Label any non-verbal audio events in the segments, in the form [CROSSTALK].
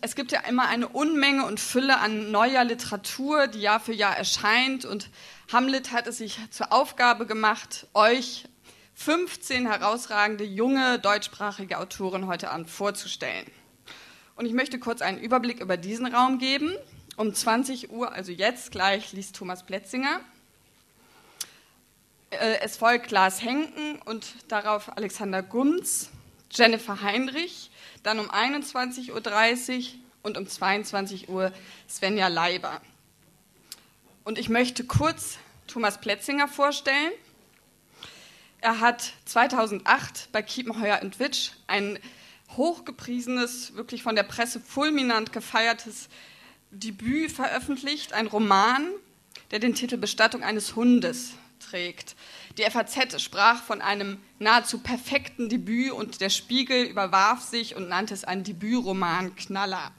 es gibt ja immer eine Unmenge und Fülle an neuer Literatur, die Jahr für Jahr erscheint. Und Hamlet hat es sich zur Aufgabe gemacht, euch 15 herausragende junge deutschsprachige Autoren heute Abend vorzustellen. Und ich möchte kurz einen Überblick über diesen Raum geben. Um 20 Uhr, also jetzt gleich, liest Thomas Plätzinger. Äh, es folgt Lars Henken und darauf Alexander Gunz, Jennifer Heinrich, dann um 21.30 Uhr und um 22 Uhr Svenja Leiber. Und ich möchte kurz Thomas Plätzinger vorstellen. Er hat 2008 bei Kiepenheuer Witsch ein hochgepriesenes, wirklich von der Presse fulminant gefeiertes Debüt veröffentlicht, ein Roman, der den Titel Bestattung eines Hundes trägt. Die FAZ sprach von einem nahezu perfekten Debüt und der Spiegel überwarf sich und nannte es einen Debütroman Knaller.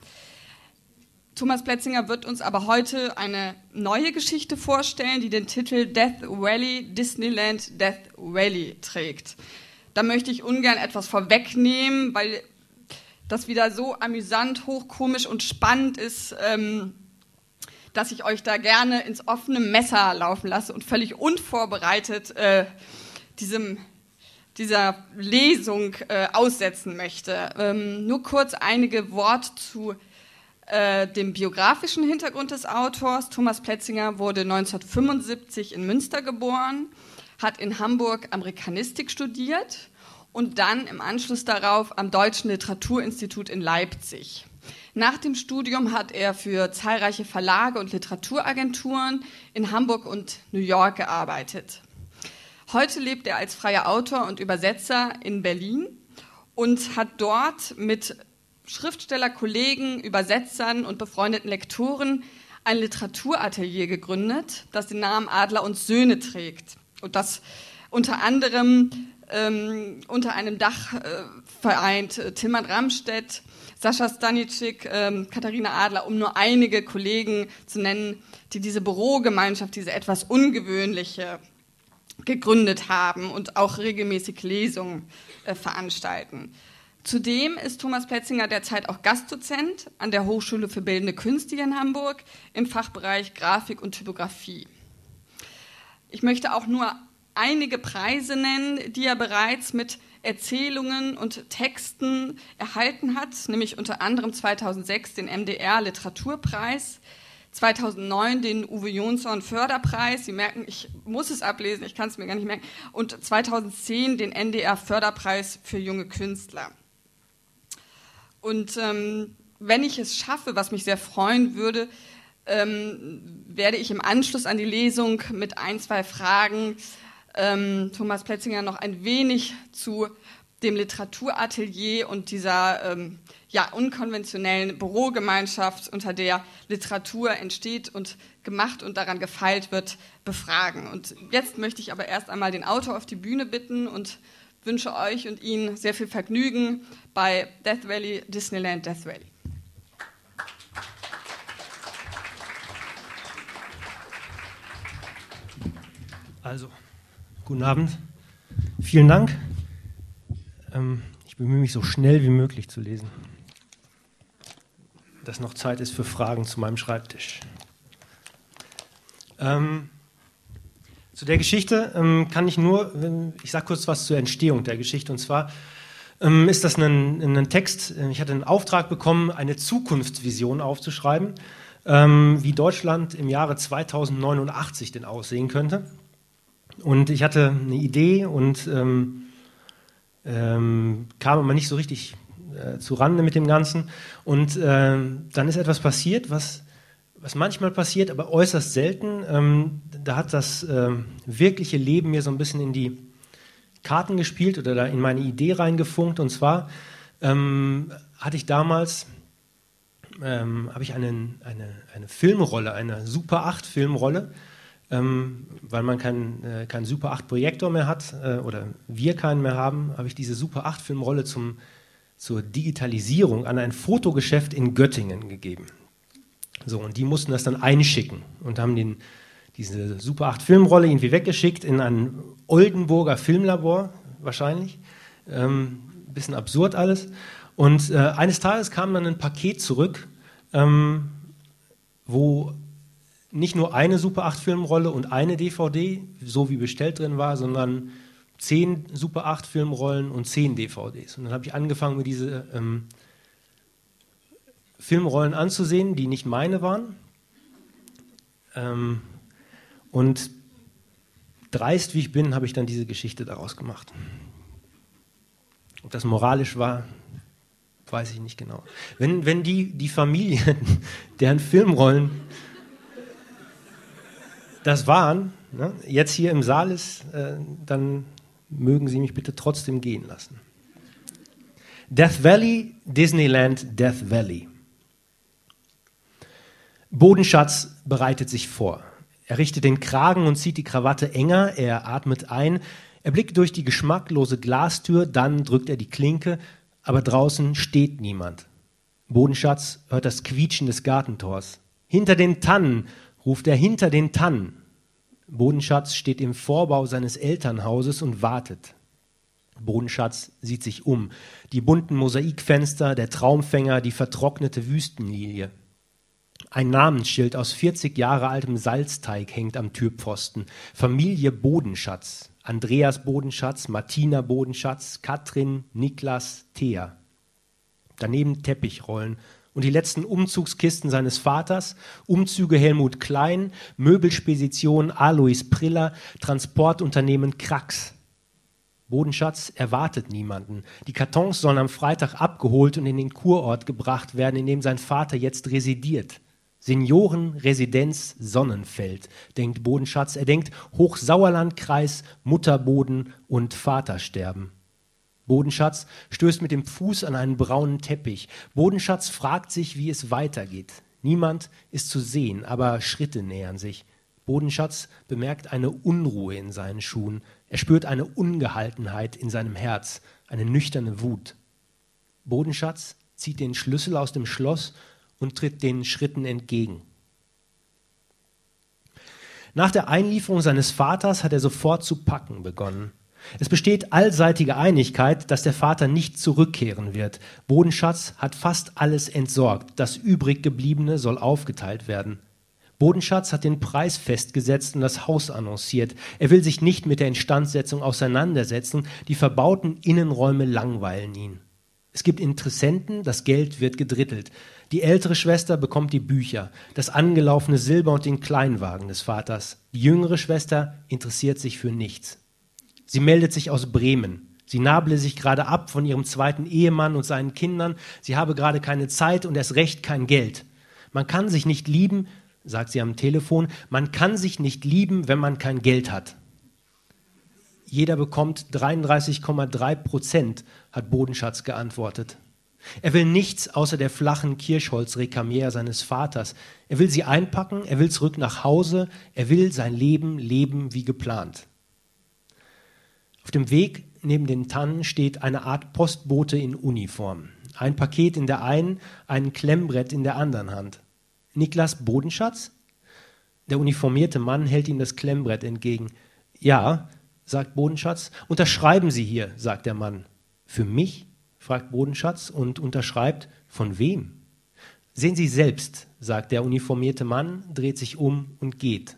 Thomas Plätzinger wird uns aber heute eine neue Geschichte vorstellen, die den Titel Death Valley Disneyland Death Valley trägt. Da möchte ich ungern etwas vorwegnehmen, weil das wieder so amüsant, hochkomisch und spannend ist, ähm, dass ich euch da gerne ins offene Messer laufen lasse und völlig unvorbereitet äh, diesem, dieser Lesung äh, aussetzen möchte. Ähm, nur kurz einige Worte zu äh, dem biografischen Hintergrund des Autors. Thomas Plätzinger wurde 1975 in Münster geboren, hat in Hamburg Amerikanistik studiert und dann im Anschluss darauf am Deutschen Literaturinstitut in Leipzig. Nach dem Studium hat er für zahlreiche Verlage und Literaturagenturen in Hamburg und New York gearbeitet. Heute lebt er als freier Autor und Übersetzer in Berlin und hat dort mit Schriftstellerkollegen, Übersetzern und befreundeten Lektoren ein Literaturatelier gegründet, das den Namen Adler und Söhne trägt und das unter anderem ähm, unter einem Dach äh, vereint. Äh, Tilman Ramstedt, Sascha Stanicic, ähm, Katharina Adler, um nur einige Kollegen zu nennen, die diese Bürogemeinschaft, diese etwas ungewöhnliche gegründet haben und auch regelmäßig Lesungen äh, veranstalten. Zudem ist Thomas Plätzinger derzeit auch Gastdozent an der Hochschule für Bildende Künste in Hamburg im Fachbereich Grafik und Typografie. Ich möchte auch nur einige Preise nennen, die er bereits mit Erzählungen und Texten erhalten hat, nämlich unter anderem 2006 den MDR Literaturpreis, 2009 den Uwe Jonsson Förderpreis. Sie merken, ich muss es ablesen, ich kann es mir gar nicht merken. Und 2010 den NDR Förderpreis für junge Künstler. Und ähm, wenn ich es schaffe, was mich sehr freuen würde, ähm, werde ich im Anschluss an die Lesung mit ein, zwei Fragen ähm, Thomas Plätzinger noch ein wenig zu dem Literaturatelier und dieser ähm, ja, unkonventionellen Bürogemeinschaft, unter der Literatur entsteht und gemacht und daran gefeilt wird, befragen. Und jetzt möchte ich aber erst einmal den Autor auf die Bühne bitten und wünsche euch und Ihnen sehr viel Vergnügen bei Death Valley, Disneyland Death Valley. Also, Guten Abend. Vielen Dank. Ähm, ich bemühe mich so schnell wie möglich zu lesen, dass noch Zeit ist für Fragen zu meinem Schreibtisch. Ähm, zu der Geschichte ähm, kann ich nur, ich sage kurz was zur Entstehung der Geschichte. Und zwar ist das ein, ein, Text, äh, ich hatte einen Auftrag bekommen, eine Zukunftsvision aufzuschreiben, wie Deutschland im Jahre 2089 denn aussehen könnte. Und ich hatte eine Idee und ähm, ähm, kam aber nicht so richtig äh, zu Rande mit dem Ganzen. Und äh, dann ist etwas passiert, was, was manchmal passiert, aber äußerst selten. Ähm, da hat das äh, wirkliche Leben mir so ein bisschen in die Karten gespielt oder da in meine Idee reingefunkt. Und zwar ähm, hatte ich damals ähm, habe ich einen, eine, eine Filmrolle, eine Super 8 Filmrolle ähm, weil man keinen äh, kein Super 8 Projektor mehr hat äh, oder wir keinen mehr haben, habe ich diese Super 8 Filmrolle zum, zur Digitalisierung an ein Fotogeschäft in Göttingen gegeben. So, und die mussten das dann einschicken und haben den, diese Super 8 Filmrolle irgendwie weggeschickt in ein Oldenburger Filmlabor, wahrscheinlich. Ähm, bisschen absurd alles. Und äh, eines Tages kam dann ein Paket zurück, ähm, wo nicht nur eine Super 8 Filmrolle und eine DVD, so wie bestellt drin war, sondern zehn Super 8 Filmrollen und zehn DVDs. Und dann habe ich angefangen, mir diese ähm, Filmrollen anzusehen, die nicht meine waren. Ähm, und dreist wie ich bin, habe ich dann diese Geschichte daraus gemacht. Ob das moralisch war, weiß ich nicht genau. Wenn, wenn die, die Familie, [LAUGHS] deren Filmrollen das waren, ne, jetzt hier im Saal ist, äh, dann mögen Sie mich bitte trotzdem gehen lassen. Death Valley, Disneyland, Death Valley. Bodenschatz bereitet sich vor. Er richtet den Kragen und zieht die Krawatte enger, er atmet ein, er blickt durch die geschmacklose Glastür, dann drückt er die Klinke, aber draußen steht niemand. Bodenschatz hört das Quietschen des Gartentors. Hinter den Tannen, ruft er hinter den Tannen. Bodenschatz steht im Vorbau seines Elternhauses und wartet. Bodenschatz sieht sich um. Die bunten Mosaikfenster, der Traumfänger, die vertrocknete Wüstenlilie. Ein Namensschild aus 40 Jahre altem Salzteig hängt am Türpfosten. Familie Bodenschatz. Andreas Bodenschatz, Martina Bodenschatz, Katrin, Niklas, Thea. Daneben Teppichrollen und die letzten Umzugskisten seines Vaters, Umzüge Helmut Klein, Möbelspedition Alois Priller, Transportunternehmen Krax. Bodenschatz erwartet niemanden. Die Kartons sollen am Freitag abgeholt und in den Kurort gebracht werden, in dem sein Vater jetzt residiert. Seniorenresidenz Sonnenfeld, denkt Bodenschatz. Er denkt Hochsauerlandkreis, Mutterboden und Vatersterben. Bodenschatz stößt mit dem Fuß an einen braunen Teppich. Bodenschatz fragt sich, wie es weitergeht. Niemand ist zu sehen, aber Schritte nähern sich. Bodenschatz bemerkt eine Unruhe in seinen Schuhen. Er spürt eine Ungehaltenheit in seinem Herz, eine nüchterne Wut. Bodenschatz zieht den Schlüssel aus dem Schloss und tritt den Schritten entgegen. Nach der Einlieferung seines Vaters hat er sofort zu packen begonnen. Es besteht allseitige Einigkeit, dass der Vater nicht zurückkehren wird. Bodenschatz hat fast alles entsorgt. Das übrig gebliebene soll aufgeteilt werden. Bodenschatz hat den Preis festgesetzt und das Haus annonciert. Er will sich nicht mit der Instandsetzung auseinandersetzen. Die verbauten Innenräume langweilen ihn. Es gibt Interessenten, das Geld wird gedrittelt. Die ältere Schwester bekommt die Bücher, das angelaufene Silber und den Kleinwagen des Vaters. Die jüngere Schwester interessiert sich für nichts. Sie meldet sich aus Bremen. Sie nable sich gerade ab von ihrem zweiten Ehemann und seinen Kindern. Sie habe gerade keine Zeit und erst recht kein Geld. Man kann sich nicht lieben, sagt sie am Telefon, man kann sich nicht lieben, wenn man kein Geld hat. Jeder bekommt 33,3 Prozent, hat Bodenschatz geantwortet. Er will nichts außer der flachen Kirschholzrekamiere seines Vaters. Er will sie einpacken, er will zurück nach Hause, er will sein Leben leben wie geplant. Auf dem Weg neben den Tannen steht eine Art Postbote in Uniform. Ein Paket in der einen, ein Klemmbrett in der anderen Hand. Niklas Bodenschatz? Der uniformierte Mann hält ihm das Klemmbrett entgegen. Ja, sagt Bodenschatz. Unterschreiben Sie hier, sagt der Mann. Für mich? fragt Bodenschatz und unterschreibt. Von wem? Sehen Sie selbst, sagt der uniformierte Mann, dreht sich um und geht.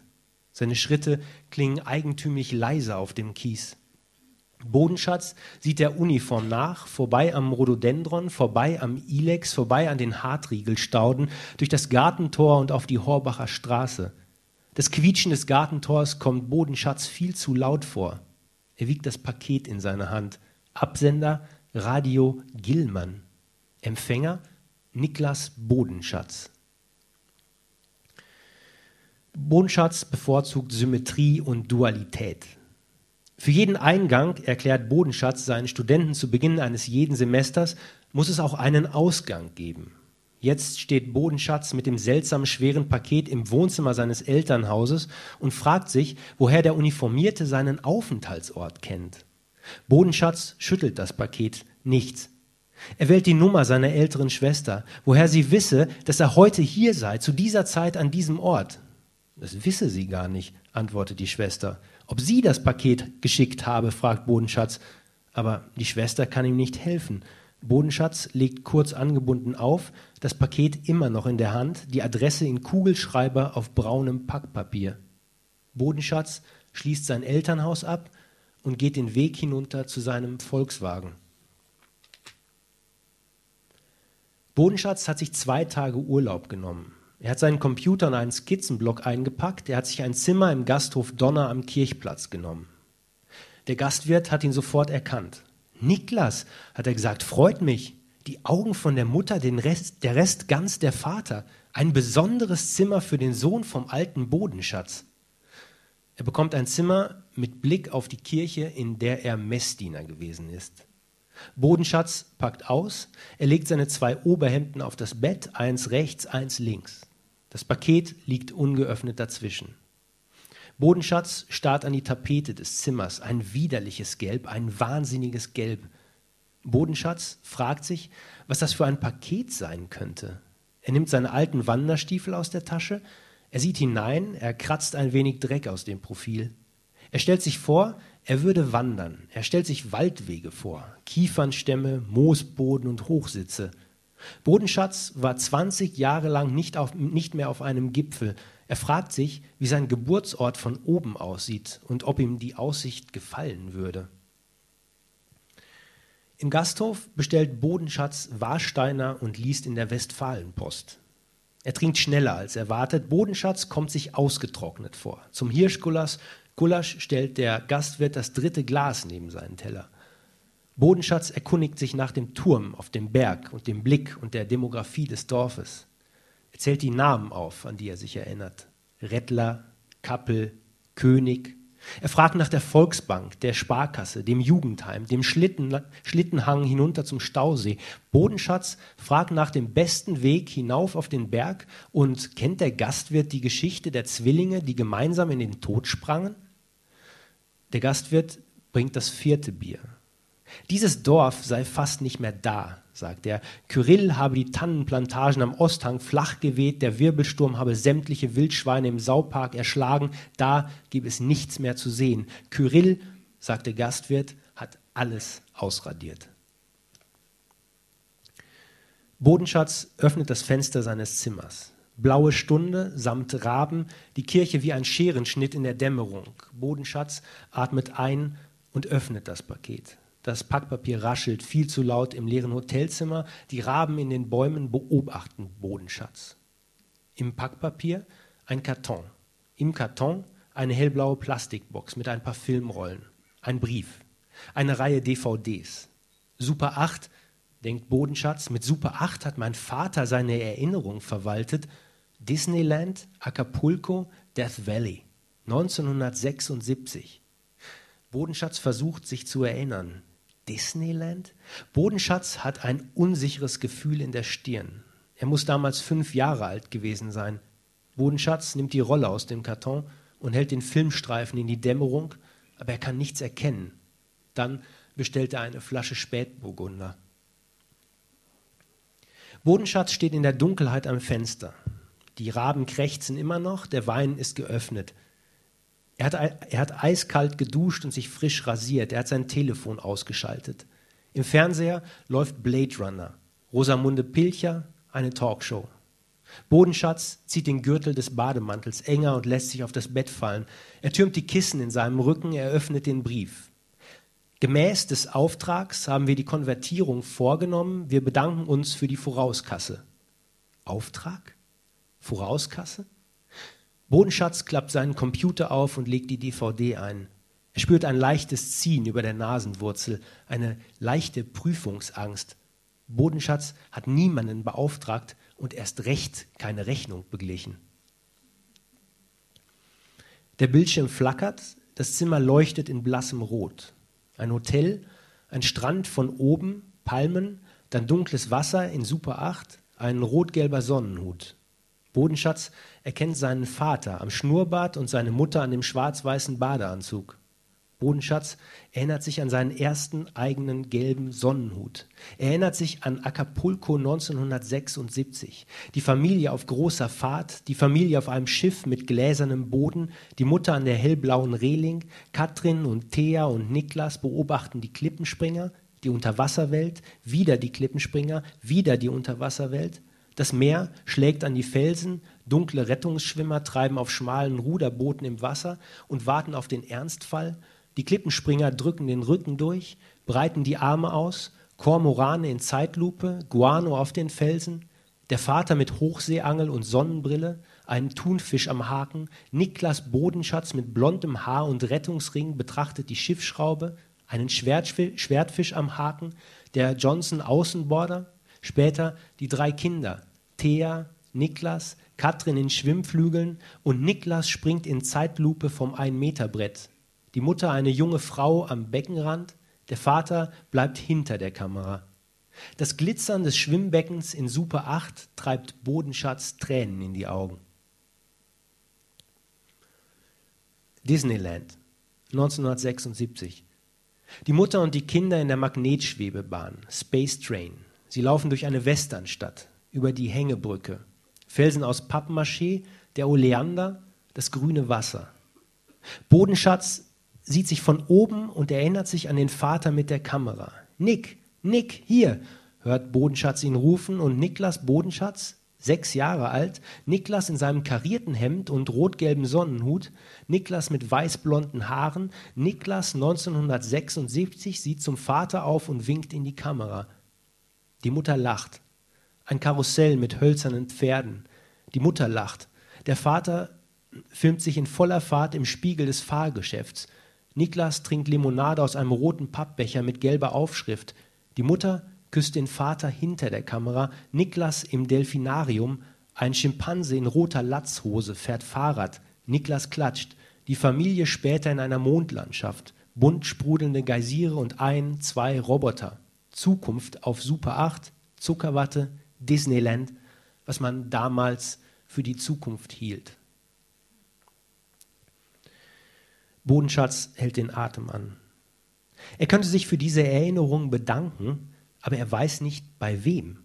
Seine Schritte klingen eigentümlich leise auf dem Kies. Bodenschatz sieht der Uniform nach, vorbei am Rhododendron, vorbei am Ilex, vorbei an den Hartriegelstauden, durch das Gartentor und auf die Horbacher Straße. Das Quietschen des Gartentors kommt Bodenschatz viel zu laut vor. Er wiegt das Paket in seiner Hand. Absender Radio Gillmann. Empfänger Niklas Bodenschatz. Bodenschatz bevorzugt Symmetrie und Dualität. Für jeden Eingang, erklärt Bodenschatz seinen Studenten zu Beginn eines jeden Semesters, muss es auch einen Ausgang geben. Jetzt steht Bodenschatz mit dem seltsam schweren Paket im Wohnzimmer seines Elternhauses und fragt sich, woher der Uniformierte seinen Aufenthaltsort kennt. Bodenschatz schüttelt das Paket. Nichts. Er wählt die Nummer seiner älteren Schwester, woher sie wisse, dass er heute hier sei, zu dieser Zeit an diesem Ort. Das wisse sie gar nicht, antwortet die Schwester. Ob sie das Paket geschickt habe, fragt Bodenschatz. Aber die Schwester kann ihm nicht helfen. Bodenschatz legt kurz angebunden auf, das Paket immer noch in der Hand, die Adresse in Kugelschreiber auf braunem Packpapier. Bodenschatz schließt sein Elternhaus ab und geht den Weg hinunter zu seinem Volkswagen. Bodenschatz hat sich zwei Tage Urlaub genommen. Er hat seinen Computer in einen Skizzenblock eingepackt, er hat sich ein Zimmer im Gasthof Donner am Kirchplatz genommen. Der Gastwirt hat ihn sofort erkannt. Niklas, hat er gesagt, freut mich. Die Augen von der Mutter, den Rest, der Rest ganz der Vater. Ein besonderes Zimmer für den Sohn vom alten Bodenschatz. Er bekommt ein Zimmer mit Blick auf die Kirche, in der er Messdiener gewesen ist. Bodenschatz packt aus, er legt seine zwei Oberhemden auf das Bett, eins rechts, eins links. Das Paket liegt ungeöffnet dazwischen. Bodenschatz starrt an die Tapete des Zimmers, ein widerliches Gelb, ein wahnsinniges Gelb. Bodenschatz fragt sich, was das für ein Paket sein könnte. Er nimmt seine alten Wanderstiefel aus der Tasche, er sieht hinein, er kratzt ein wenig Dreck aus dem Profil. Er stellt sich vor, er würde wandern. Er stellt sich Waldwege vor, Kiefernstämme, Moosboden und Hochsitze. Bodenschatz war 20 Jahre lang nicht, auf, nicht mehr auf einem Gipfel. Er fragt sich, wie sein Geburtsort von oben aussieht und ob ihm die Aussicht gefallen würde. Im Gasthof bestellt Bodenschatz Warsteiner und liest in der Westfalenpost. Er trinkt schneller als erwartet. Bodenschatz kommt sich ausgetrocknet vor. Zum Hirschgulasch Gulasch stellt der Gastwirt das dritte Glas neben seinen Teller. Bodenschatz erkundigt sich nach dem Turm auf dem Berg und dem Blick und der Demografie des Dorfes. Er zählt die Namen auf, an die er sich erinnert. Rettler, Kappel, König, er fragt nach der Volksbank, der Sparkasse, dem Jugendheim, dem Schlitten, Schlittenhang hinunter zum Stausee. Bodenschatz fragt nach dem besten Weg hinauf auf den Berg und kennt der Gastwirt die Geschichte der Zwillinge, die gemeinsam in den Tod sprangen? Der Gastwirt bringt das vierte Bier. Dieses Dorf sei fast nicht mehr da, sagt er. Kyrill habe die Tannenplantagen am Osthang flach geweht, der Wirbelsturm habe sämtliche Wildschweine im Saupark erschlagen, da gebe es nichts mehr zu sehen. Kyrill, sagt der Gastwirt, hat alles ausradiert. Bodenschatz öffnet das Fenster seines Zimmers. Blaue Stunde samt Raben, die Kirche wie ein Scherenschnitt in der Dämmerung. Bodenschatz atmet ein und öffnet das Paket. Das Packpapier raschelt viel zu laut im leeren Hotelzimmer. Die Raben in den Bäumen beobachten Bodenschatz. Im Packpapier ein Karton. Im Karton eine hellblaue Plastikbox mit ein paar Filmrollen. Ein Brief. Eine Reihe DVDs. Super 8, denkt Bodenschatz, mit Super 8 hat mein Vater seine Erinnerung verwaltet. Disneyland, Acapulco, Death Valley. 1976. Bodenschatz versucht, sich zu erinnern. Disneyland? Bodenschatz hat ein unsicheres Gefühl in der Stirn. Er muss damals fünf Jahre alt gewesen sein. Bodenschatz nimmt die Rolle aus dem Karton und hält den Filmstreifen in die Dämmerung, aber er kann nichts erkennen. Dann bestellt er eine Flasche Spätburgunder. Bodenschatz steht in der Dunkelheit am Fenster. Die Raben krächzen immer noch, der Wein ist geöffnet. Er hat, er hat eiskalt geduscht und sich frisch rasiert. Er hat sein Telefon ausgeschaltet. Im Fernseher läuft Blade Runner. Rosamunde Pilcher, eine Talkshow. Bodenschatz zieht den Gürtel des Bademantels enger und lässt sich auf das Bett fallen. Er türmt die Kissen in seinem Rücken, er öffnet den Brief. Gemäß des Auftrags haben wir die Konvertierung vorgenommen. Wir bedanken uns für die Vorauskasse. Auftrag? Vorauskasse? Bodenschatz klappt seinen Computer auf und legt die DVD ein. Er spürt ein leichtes Ziehen über der Nasenwurzel, eine leichte Prüfungsangst. Bodenschatz hat niemanden beauftragt und erst recht keine Rechnung beglichen. Der Bildschirm flackert, das Zimmer leuchtet in blassem Rot. Ein Hotel, ein Strand von oben, Palmen, dann dunkles Wasser in Super 8, ein rot-gelber Sonnenhut. Bodenschatz erkennt seinen Vater am Schnurrbart und seine Mutter an dem schwarz-weißen Badeanzug. Bodenschatz erinnert sich an seinen ersten eigenen gelben Sonnenhut. Er erinnert sich an Acapulco 1976. Die Familie auf großer Fahrt, die Familie auf einem Schiff mit gläsernem Boden, die Mutter an der hellblauen Reling. Katrin und Thea und Niklas beobachten die Klippenspringer. die Unterwasserwelt, wieder die Klippenspringer, wieder die Unterwasserwelt. Das Meer schlägt an die Felsen, dunkle Rettungsschwimmer treiben auf schmalen Ruderbooten im Wasser und warten auf den Ernstfall. Die Klippenspringer drücken den Rücken durch, breiten die Arme aus, Kormorane in Zeitlupe, Guano auf den Felsen, der Vater mit Hochseeangel und Sonnenbrille, einen Thunfisch am Haken, Niklas Bodenschatz mit blondem Haar und Rettungsring betrachtet die Schiffsschraube, einen Schwertfisch am Haken, der Johnson Außenborder, später die drei Kinder, Thea, Niklas, Katrin in Schwimmflügeln und Niklas springt in Zeitlupe vom Ein-Meter-Brett. Die Mutter eine junge Frau am Beckenrand, der Vater bleibt hinter der Kamera. Das Glitzern des Schwimmbeckens in Super 8 treibt Bodenschatz Tränen in die Augen. Disneyland 1976. Die Mutter und die Kinder in der Magnetschwebebahn, Space Train. Sie laufen durch eine Westernstadt, über die Hängebrücke. Felsen aus Pappmaché, der Oleander, das grüne Wasser. Bodenschatz sieht sich von oben und erinnert sich an den Vater mit der Kamera. Nick, Nick, hier, hört Bodenschatz ihn rufen und Niklas Bodenschatz sechs Jahre alt, Niklas in seinem karierten Hemd und rot-gelben Sonnenhut, Niklas mit weißblonden Haaren, Niklas 1976 sieht zum Vater auf und winkt in die Kamera. Die Mutter lacht. Ein Karussell mit hölzernen Pferden. Die Mutter lacht. Der Vater filmt sich in voller Fahrt im Spiegel des Fahrgeschäfts. Niklas trinkt Limonade aus einem roten Pappbecher mit gelber Aufschrift. Die Mutter küsst den Vater hinter der Kamera, Niklas im Delfinarium, ein Schimpanse in roter Latzhose fährt Fahrrad, Niklas klatscht, die Familie später in einer Mondlandschaft, bunt sprudelnde Geysire und ein, zwei Roboter. Zukunft auf Super 8, Zuckerwatte, Disneyland, was man damals für die Zukunft hielt. Bodenschatz hält den Atem an. Er könnte sich für diese Erinnerung bedanken, aber er weiß nicht bei wem.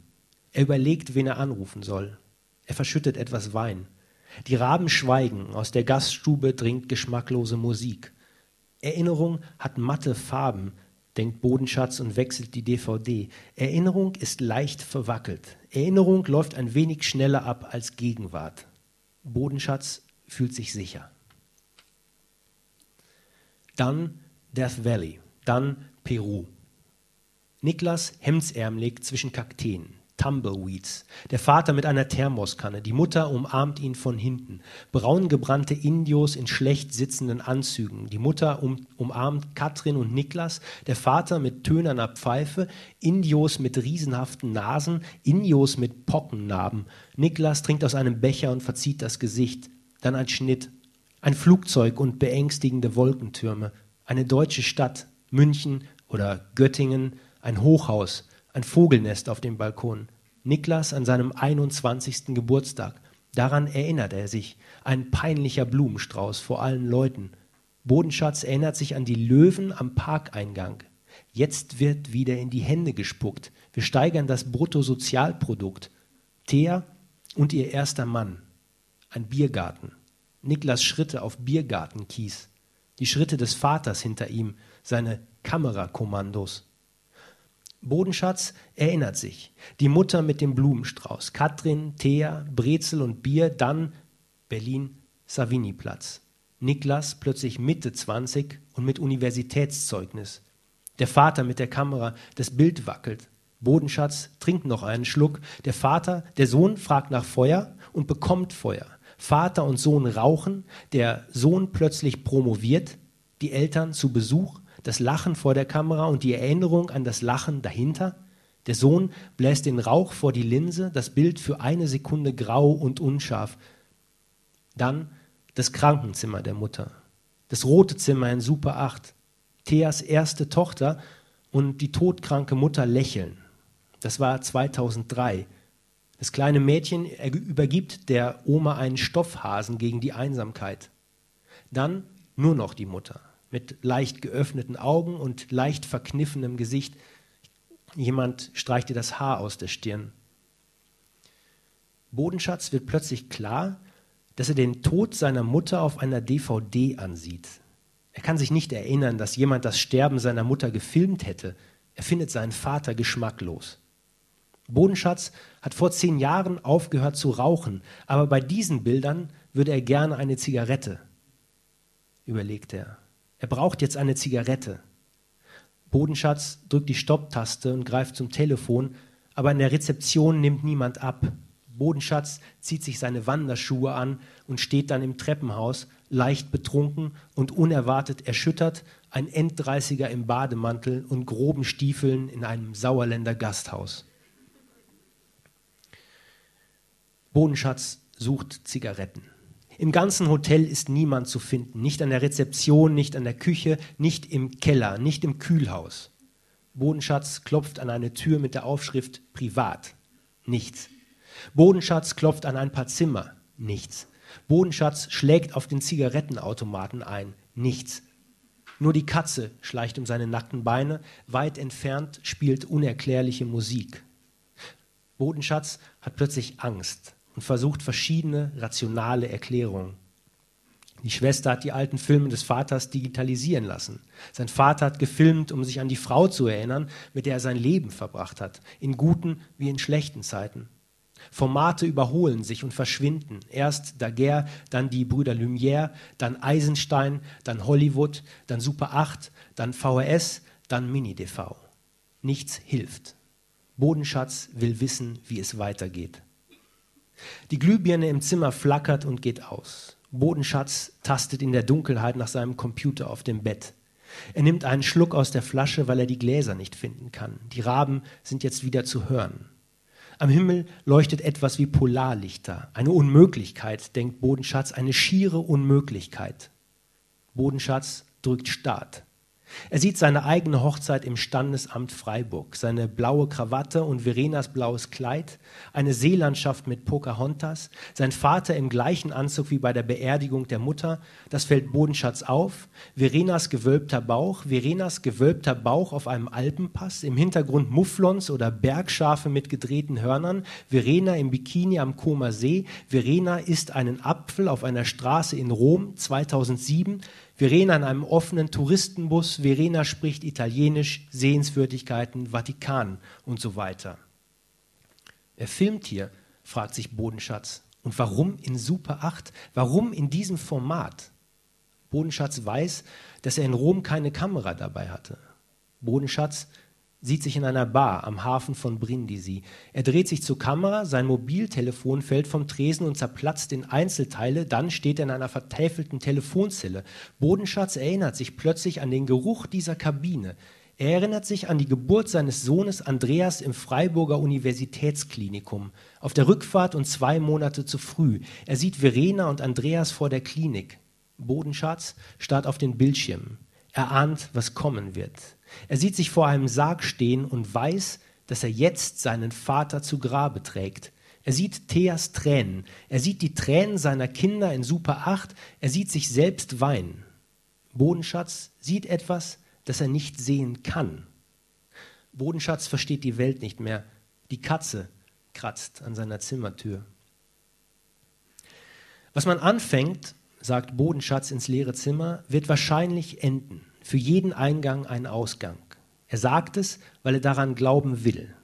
Er überlegt, wen er anrufen soll. Er verschüttet etwas Wein. Die Raben schweigen, aus der Gaststube dringt geschmacklose Musik. Erinnerung hat matte Farben, denkt Bodenschatz und wechselt die DVD. Erinnerung ist leicht verwackelt. Erinnerung läuft ein wenig schneller ab als Gegenwart. Bodenschatz fühlt sich sicher. Dann Death Valley, dann Peru. Niklas hemdsärmelig zwischen Kakteen, Tumbleweeds. Der Vater mit einer Thermoskanne, die Mutter umarmt ihn von hinten. Braungebrannte Indios in schlecht sitzenden Anzügen. Die Mutter um, umarmt Katrin und Niklas, der Vater mit tönerner Pfeife, Indios mit riesenhaften Nasen, Indios mit Pockennarben. Niklas trinkt aus einem Becher und verzieht das Gesicht. Dann ein Schnitt. Ein Flugzeug und beängstigende Wolkentürme. Eine deutsche Stadt, München oder Göttingen, ein Hochhaus, ein Vogelnest auf dem Balkon. Niklas an seinem 21. Geburtstag. Daran erinnert er sich. Ein peinlicher Blumenstrauß vor allen Leuten. Bodenschatz erinnert sich an die Löwen am Parkeingang. Jetzt wird wieder in die Hände gespuckt. Wir steigern das Bruttosozialprodukt. Thea und ihr erster Mann. Ein Biergarten. Niklas Schritte auf Biergartenkies. Die Schritte des Vaters hinter ihm, seine Kamerakommandos. Bodenschatz erinnert sich. Die Mutter mit dem Blumenstrauß. Katrin, Thea, Brezel und Bier, dann Berlin, Savini-Platz. Niklas plötzlich Mitte 20 und mit Universitätszeugnis. Der Vater mit der Kamera, das Bild wackelt. Bodenschatz trinkt noch einen Schluck. Der Vater, der Sohn fragt nach Feuer und bekommt Feuer. Vater und Sohn rauchen, der Sohn plötzlich promoviert, die Eltern zu Besuch, das Lachen vor der Kamera und die Erinnerung an das Lachen dahinter. Der Sohn bläst den Rauch vor die Linse, das Bild für eine Sekunde grau und unscharf. Dann das Krankenzimmer der Mutter, das rote Zimmer in Super 8, Theas erste Tochter und die todkranke Mutter lächeln. Das war 2003. Das kleine Mädchen übergibt der Oma einen Stoffhasen gegen die Einsamkeit. Dann nur noch die Mutter mit leicht geöffneten Augen und leicht verkniffenem Gesicht. Jemand streicht ihr das Haar aus der Stirn. Bodenschatz wird plötzlich klar, dass er den Tod seiner Mutter auf einer DVD ansieht. Er kann sich nicht erinnern, dass jemand das Sterben seiner Mutter gefilmt hätte. Er findet seinen Vater geschmacklos. Bodenschatz hat vor zehn Jahren aufgehört zu rauchen, aber bei diesen Bildern würde er gerne eine Zigarette, überlegt er. Er braucht jetzt eine Zigarette. Bodenschatz drückt die Stopptaste und greift zum Telefon, aber in der Rezeption nimmt niemand ab. Bodenschatz zieht sich seine Wanderschuhe an und steht dann im Treppenhaus, leicht betrunken und unerwartet erschüttert, ein Enddreißiger im Bademantel und groben Stiefeln in einem Sauerländer Gasthaus. Bodenschatz sucht Zigaretten. Im ganzen Hotel ist niemand zu finden, nicht an der Rezeption, nicht an der Küche, nicht im Keller, nicht im Kühlhaus. Bodenschatz klopft an eine Tür mit der Aufschrift Privat. Nichts. Bodenschatz klopft an ein paar Zimmer. Nichts. Bodenschatz schlägt auf den Zigarettenautomaten ein. Nichts. Nur die Katze schleicht um seine nackten Beine, weit entfernt spielt unerklärliche Musik. Bodenschatz hat plötzlich Angst und versucht verschiedene rationale Erklärungen. Die Schwester hat die alten Filme des Vaters digitalisieren lassen. Sein Vater hat gefilmt, um sich an die Frau zu erinnern, mit der er sein Leben verbracht hat, in guten wie in schlechten Zeiten. Formate überholen sich und verschwinden. Erst Daguerre, dann die Brüder Lumière, dann Eisenstein, dann Hollywood, dann Super 8, dann VHS, dann Mini-DV. Nichts hilft. Bodenschatz will wissen, wie es weitergeht. Die Glühbirne im Zimmer flackert und geht aus. Bodenschatz tastet in der Dunkelheit nach seinem Computer auf dem Bett. Er nimmt einen Schluck aus der Flasche, weil er die Gläser nicht finden kann. Die Raben sind jetzt wieder zu hören. Am Himmel leuchtet etwas wie Polarlichter. Eine Unmöglichkeit, denkt Bodenschatz, eine schiere Unmöglichkeit. Bodenschatz drückt Start. Er sieht seine eigene Hochzeit im Standesamt Freiburg, seine blaue Krawatte und Verenas blaues Kleid, eine Seelandschaft mit Pocahontas, sein Vater im gleichen Anzug wie bei der Beerdigung der Mutter, das fällt Bodenschatz auf, Verenas gewölbter Bauch, Verenas gewölbter Bauch auf einem Alpenpass, im Hintergrund Mufflons oder Bergschafe mit gedrehten Hörnern, Verena im Bikini am Comer See, Verena isst einen Apfel auf einer Straße in Rom. 2007, Verena in einem offenen Touristenbus, Verena spricht Italienisch, Sehenswürdigkeiten, Vatikan und so weiter. Wer filmt hier? fragt sich Bodenschatz. Und warum in Super 8? Warum in diesem Format? Bodenschatz weiß, dass er in Rom keine Kamera dabei hatte. Bodenschatz sieht sich in einer Bar am Hafen von Brindisi. Er dreht sich zur Kamera, sein Mobiltelefon fällt vom Tresen und zerplatzt in Einzelteile, dann steht er in einer vertäfelten Telefonzelle. Bodenschatz erinnert sich plötzlich an den Geruch dieser Kabine. Er erinnert sich an die Geburt seines Sohnes Andreas im Freiburger Universitätsklinikum. Auf der Rückfahrt und zwei Monate zu früh. Er sieht Verena und Andreas vor der Klinik. Bodenschatz starrt auf den Bildschirm. Er ahnt, was kommen wird. Er sieht sich vor einem Sarg stehen und weiß, dass er jetzt seinen Vater zu Grabe trägt. Er sieht Theas Tränen. Er sieht die Tränen seiner Kinder in Super 8. Er sieht sich selbst weinen. Bodenschatz sieht etwas, das er nicht sehen kann. Bodenschatz versteht die Welt nicht mehr. Die Katze kratzt an seiner Zimmertür. Was man anfängt, sagt Bodenschatz ins leere Zimmer, wird wahrscheinlich enden für jeden Eingang einen Ausgang. Er sagt es, weil er daran glauben will.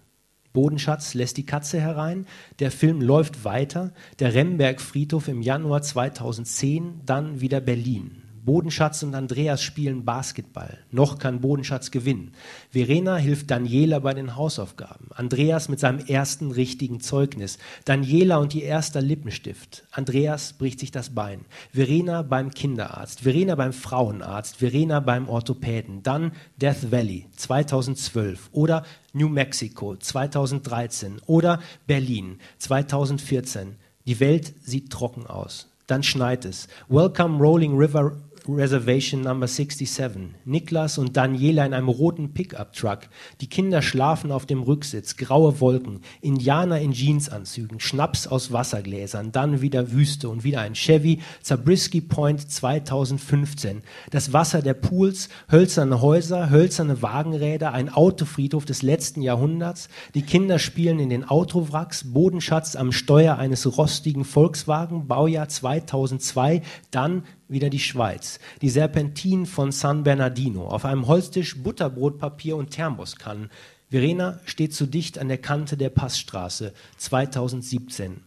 Bodenschatz lässt die Katze herein, der Film läuft weiter, der Remberg-Friedhof im Januar 2010, dann wieder Berlin. Bodenschatz und Andreas spielen Basketball. Noch kann Bodenschatz gewinnen. Verena hilft Daniela bei den Hausaufgaben. Andreas mit seinem ersten richtigen Zeugnis. Daniela und ihr erster Lippenstift. Andreas bricht sich das Bein. Verena beim Kinderarzt. Verena beim Frauenarzt. Verena beim Orthopäden. Dann Death Valley 2012 oder New Mexico 2013 oder Berlin 2014. Die Welt sieht trocken aus. Dann schneit es. Welcome Rolling River Reservation Number 67. Niklas und Daniela in einem roten Pickup-Truck. Die Kinder schlafen auf dem Rücksitz. Graue Wolken. Indianer in Jeansanzügen. Schnaps aus Wassergläsern. Dann wieder Wüste und wieder ein Chevy. Zabriskie Point 2015. Das Wasser der Pools. Hölzerne Häuser. Hölzerne Wagenräder. Ein Autofriedhof des letzten Jahrhunderts. Die Kinder spielen in den Autowracks. Bodenschatz am Steuer eines rostigen Volkswagen. Baujahr 2002. Dann wieder die Schweiz. Die Serpentinen von San Bernardino. Auf einem Holztisch Butterbrotpapier und Thermoskannen. Verena steht zu dicht an der Kante der Passstraße 2017.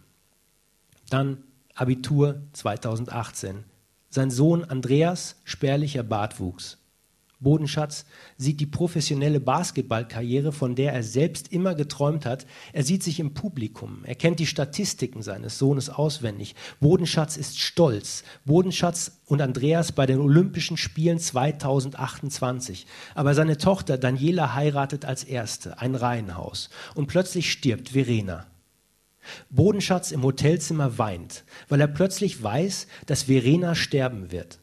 Dann Abitur 2018. Sein Sohn Andreas, spärlicher Bartwuchs. Bodenschatz sieht die professionelle Basketballkarriere, von der er selbst immer geträumt hat. Er sieht sich im Publikum. Er kennt die Statistiken seines Sohnes auswendig. Bodenschatz ist stolz. Bodenschatz und Andreas bei den Olympischen Spielen 2028. Aber seine Tochter Daniela heiratet als erste ein Reihenhaus. Und plötzlich stirbt Verena. Bodenschatz im Hotelzimmer weint, weil er plötzlich weiß, dass Verena sterben wird.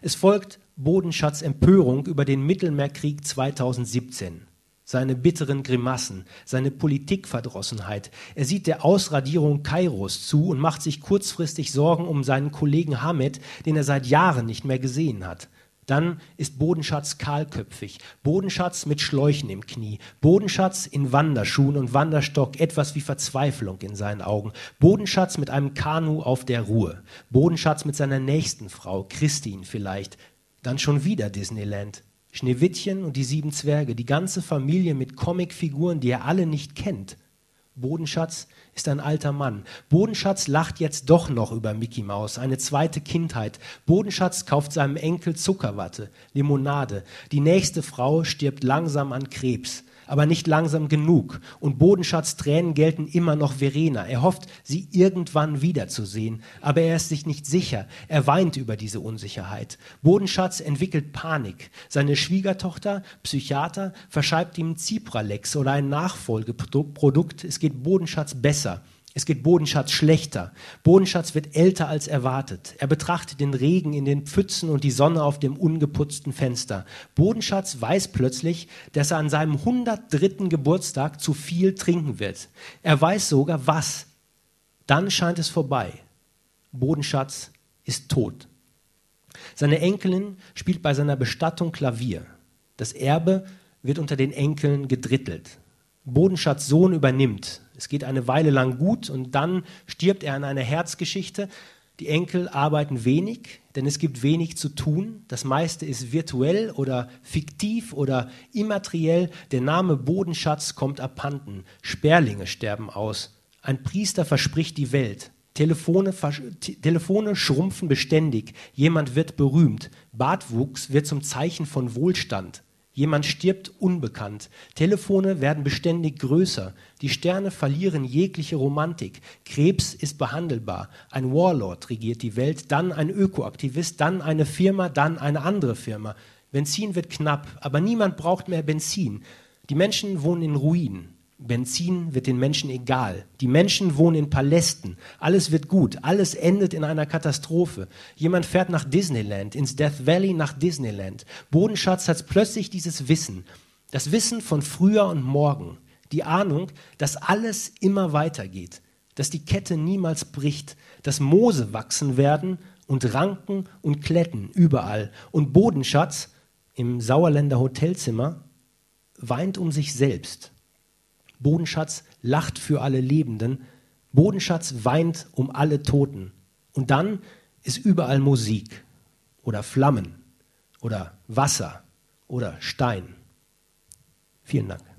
Es folgt Bodenschatz Empörung über den Mittelmeerkrieg 2017. Seine bitteren Grimassen, seine Politikverdrossenheit. Er sieht der Ausradierung Kairos zu und macht sich kurzfristig Sorgen um seinen Kollegen Hamed, den er seit Jahren nicht mehr gesehen hat. Dann ist Bodenschatz kahlköpfig, Bodenschatz mit Schläuchen im Knie, Bodenschatz in Wanderschuhen und Wanderstock, etwas wie Verzweiflung in seinen Augen, Bodenschatz mit einem Kanu auf der Ruhe, Bodenschatz mit seiner nächsten Frau, Christine vielleicht, dann schon wieder Disneyland. Schneewittchen und die sieben Zwerge, die ganze Familie mit Comicfiguren, die er alle nicht kennt. Bodenschatz ist ein alter Mann. Bodenschatz lacht jetzt doch noch über Mickey Maus, eine zweite Kindheit. Bodenschatz kauft seinem Enkel Zuckerwatte, Limonade. Die nächste Frau stirbt langsam an Krebs aber nicht langsam genug. Und Bodenschatz Tränen gelten immer noch Verena. Er hofft, sie irgendwann wiederzusehen, aber er ist sich nicht sicher. Er weint über diese Unsicherheit. Bodenschatz entwickelt Panik. Seine Schwiegertochter, Psychiater, verschreibt ihm Cipralex oder ein Nachfolgeprodukt. Es geht Bodenschatz besser. Es geht Bodenschatz schlechter. Bodenschatz wird älter als erwartet. Er betrachtet den Regen in den Pfützen und die Sonne auf dem ungeputzten Fenster. Bodenschatz weiß plötzlich, dass er an seinem 103. Geburtstag zu viel trinken wird. Er weiß sogar was. Dann scheint es vorbei. Bodenschatz ist tot. Seine Enkelin spielt bei seiner Bestattung Klavier. Das Erbe wird unter den Enkeln gedrittelt. Bodenschatz Sohn übernimmt. Es geht eine Weile lang gut und dann stirbt er an einer Herzgeschichte. Die Enkel arbeiten wenig, denn es gibt wenig zu tun. Das meiste ist virtuell oder fiktiv oder immateriell. Der Name Bodenschatz kommt abhanden. Sperlinge sterben aus. Ein Priester verspricht die Welt. Telefone, Telefone schrumpfen beständig. Jemand wird berühmt. Bartwuchs wird zum Zeichen von Wohlstand. Jemand stirbt unbekannt. Telefone werden beständig größer. Die Sterne verlieren jegliche Romantik. Krebs ist behandelbar. Ein Warlord regiert die Welt, dann ein Ökoaktivist, dann eine Firma, dann eine andere Firma. Benzin wird knapp, aber niemand braucht mehr Benzin. Die Menschen wohnen in Ruinen. Benzin wird den Menschen egal. Die Menschen wohnen in Palästen. Alles wird gut. Alles endet in einer Katastrophe. Jemand fährt nach Disneyland, ins Death Valley nach Disneyland. Bodenschatz hat plötzlich dieses Wissen. Das Wissen von früher und morgen. Die Ahnung, dass alles immer weitergeht. Dass die Kette niemals bricht. Dass Moose wachsen werden und Ranken und Kletten überall. Und Bodenschatz im Sauerländer Hotelzimmer weint um sich selbst Bodenschatz lacht für alle Lebenden, Bodenschatz weint um alle Toten. Und dann ist überall Musik oder Flammen oder Wasser oder Stein. Vielen Dank.